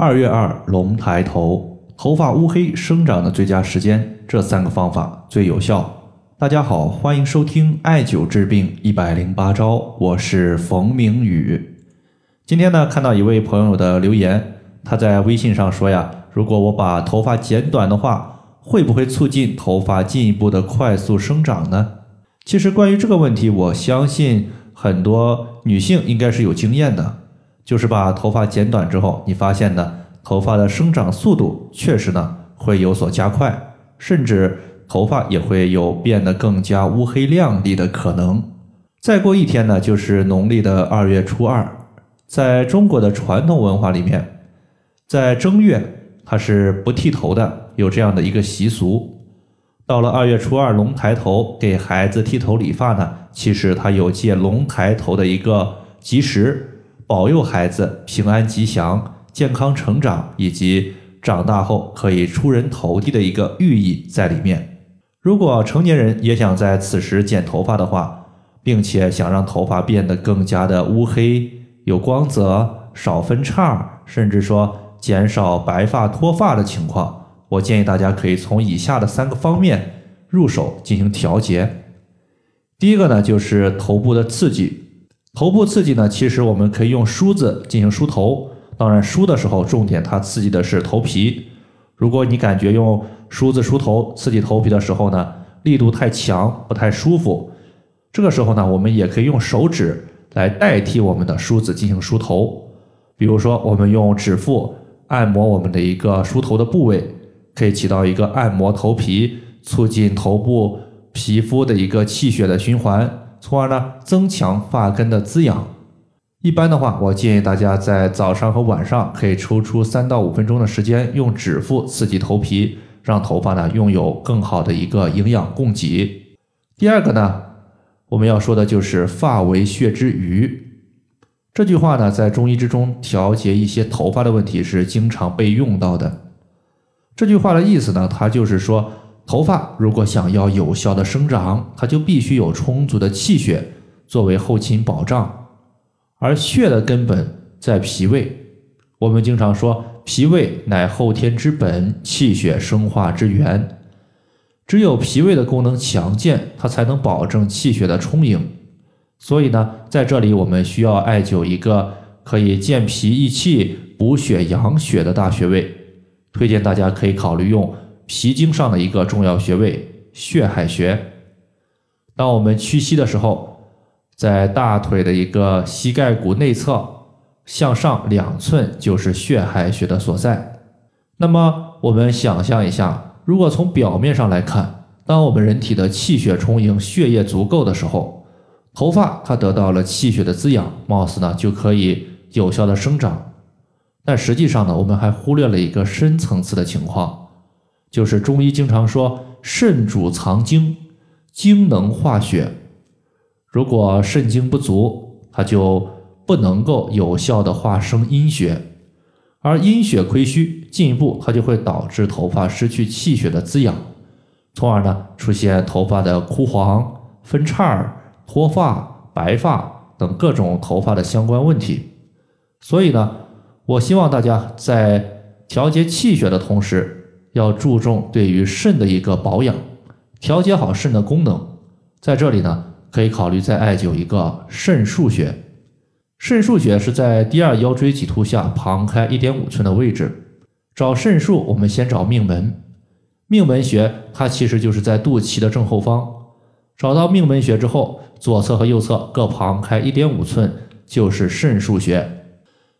二月二龙抬头，头发乌黑生长的最佳时间，这三个方法最有效。大家好，欢迎收听艾灸治病一百零八招，我是冯明宇。今天呢，看到一位朋友的留言，他在微信上说呀，如果我把头发剪短的话，会不会促进头发进一步的快速生长呢？其实关于这个问题，我相信很多女性应该是有经验的。就是把头发剪短之后，你发现呢，头发的生长速度确实呢会有所加快，甚至头发也会有变得更加乌黑亮丽的可能。再过一天呢，就是农历的二月初二，在中国的传统文化里面，在正月它是不剃头的，有这样的一个习俗。到了二月初二龙抬头给孩子剃头理发呢，其实它有借龙抬头的一个吉时。保佑孩子平安吉祥、健康成长，以及长大后可以出人头地的一个寓意在里面。如果成年人也想在此时剪头发的话，并且想让头发变得更加的乌黑、有光泽、少分叉，甚至说减少白发脱发的情况，我建议大家可以从以下的三个方面入手进行调节。第一个呢，就是头部的刺激。头部刺激呢，其实我们可以用梳子进行梳头。当然，梳的时候重点它刺激的是头皮。如果你感觉用梳子梳头刺激头皮的时候呢，力度太强，不太舒服，这个时候呢，我们也可以用手指来代替我们的梳子进行梳头。比如说，我们用指腹按摩我们的一个梳头的部位，可以起到一个按摩头皮、促进头部皮肤的一个气血的循环。从而呢，增强发根的滋养。一般的话，我建议大家在早上和晚上可以抽出三到五分钟的时间，用指腹刺激头皮，让头发呢拥有更好的一个营养供给。第二个呢，我们要说的就是“发为血之余”这句话呢，在中医之中调节一些头发的问题是经常被用到的。这句话的意思呢，它就是说。头发如果想要有效的生长，它就必须有充足的气血作为后勤保障，而血的根本在脾胃。我们经常说，脾胃乃后天之本，气血生化之源。只有脾胃的功能强健，它才能保证气血的充盈。所以呢，在这里我们需要艾灸一个可以健脾益气、补血养血的大穴位，推荐大家可以考虑用。脾经上的一个重要穴位血海穴。当我们屈膝的时候，在大腿的一个膝盖骨内侧向上两寸就是血海穴的所在。那么我们想象一下，如果从表面上来看，当我们人体的气血充盈、血液足够的时候，头发它得到了气血的滋养，貌似呢就可以有效的生长。但实际上呢，我们还忽略了一个深层次的情况。就是中医经常说，肾主藏精，精能化血。如果肾精不足，它就不能够有效的化生阴血，而阴血亏虚，进一步它就会导致头发失去气血的滋养，从而呢出现头发的枯黄、分叉、脱发、白发等各种头发的相关问题。所以呢，我希望大家在调节气血的同时，要注重对于肾的一个保养，调节好肾的功能。在这里呢，可以考虑再艾灸一个肾腧穴。肾腧穴是在第二腰椎棘突下旁开一点五寸的位置。找肾腧，我们先找命门。命门穴它其实就是在肚脐的正后方。找到命门穴之后，左侧和右侧各旁开一点五寸就是肾腧穴。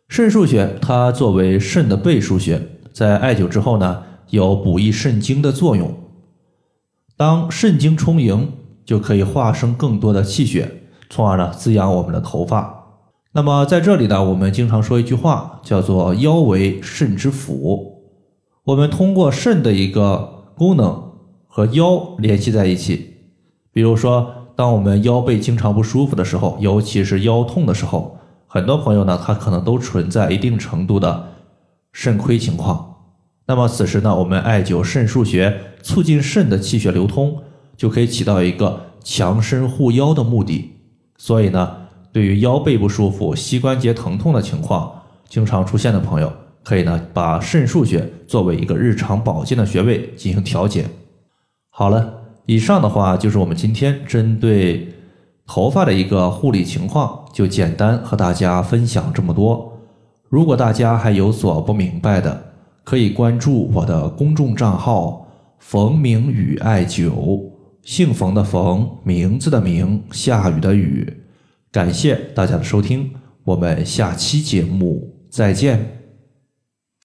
肾腧穴它作为肾的背腧穴，在艾灸之后呢。有补益肾精的作用。当肾精充盈，就可以化生更多的气血，从而呢滋养我们的头发。那么在这里呢，我们经常说一句话，叫做“腰为肾之府”。我们通过肾的一个功能和腰联系在一起。比如说，当我们腰背经常不舒服的时候，尤其是腰痛的时候，很多朋友呢，他可能都存在一定程度的肾亏情况。那么此时呢，我们艾灸肾腧穴，促进肾的气血流通，就可以起到一个强身护腰的目的。所以呢，对于腰背不舒服、膝关节疼痛的情况经常出现的朋友，可以呢把肾腧穴作为一个日常保健的穴位进行调节。好了，以上的话就是我们今天针对头发的一个护理情况，就简单和大家分享这么多。如果大家还有所不明白的，可以关注我的公众账号“冯明宇艾灸”，姓冯的冯，名字的名，下雨的雨。感谢大家的收听，我们下期节目再见。